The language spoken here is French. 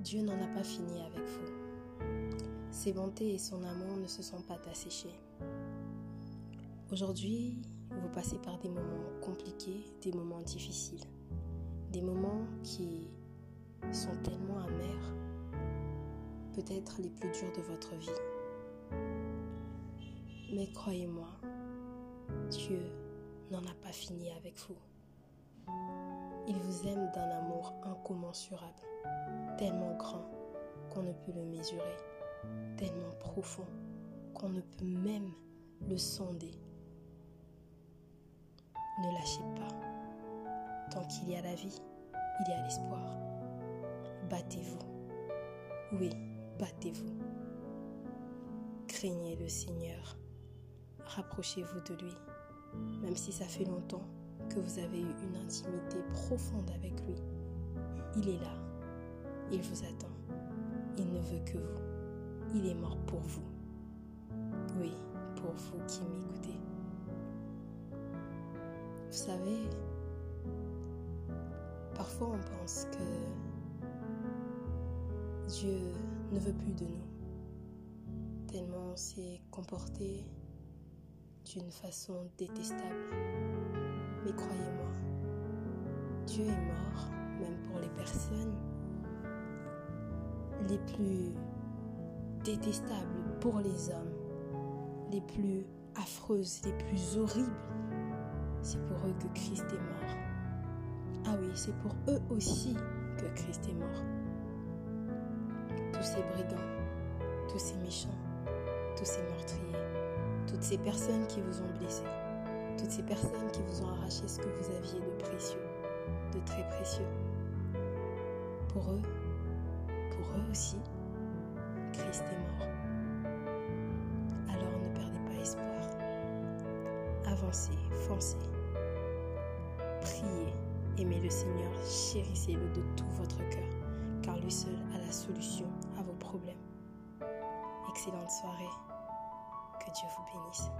Dieu n'en a pas fini avec vous. Ses bontés et son amour ne se sont pas asséchés. Aujourd'hui, vous passez par des moments compliqués, des moments difficiles, des moments qui sont tellement amers, peut-être les plus durs de votre vie. Mais croyez-moi, Dieu n'en a pas fini avec vous. Il vous aime d'un amour incommensurable, tellement grand qu'on ne peut le mesurer, tellement profond qu'on ne peut même le sonder. Ne lâchez pas. Tant qu'il y a la vie, il y a l'espoir. Battez-vous. Oui, battez-vous. Craignez le Seigneur. Rapprochez-vous de lui, même si ça fait longtemps que vous avez eu une intimité profonde avec lui. Il est là. Il vous attend. Il ne veut que vous. Il est mort pour vous. Oui, pour vous qui m'écoutez. Vous savez, parfois on pense que Dieu ne veut plus de nous, tellement on s'est comporté d'une façon détestable. Mais croyez-moi, Dieu est mort, même pour les personnes les plus détestables pour les hommes, les plus affreuses, les plus horribles. C'est pour eux que Christ est mort. Ah oui, c'est pour eux aussi que Christ est mort. Tous ces brigands, tous ces méchants, tous ces meurtriers, toutes ces personnes qui vous ont blessé, toutes ces personnes qui vous ont arraché ce que vous aviez de précieux, de très précieux. Pour eux, pour eux aussi, Christ est mort. Alors ne perdez pas espoir. Avancez, foncez. Priez, aimez le Seigneur, chérissez-le de tout votre cœur, car lui seul a la solution à vos problèmes. Excellente soirée. Que Dieu vous bénisse.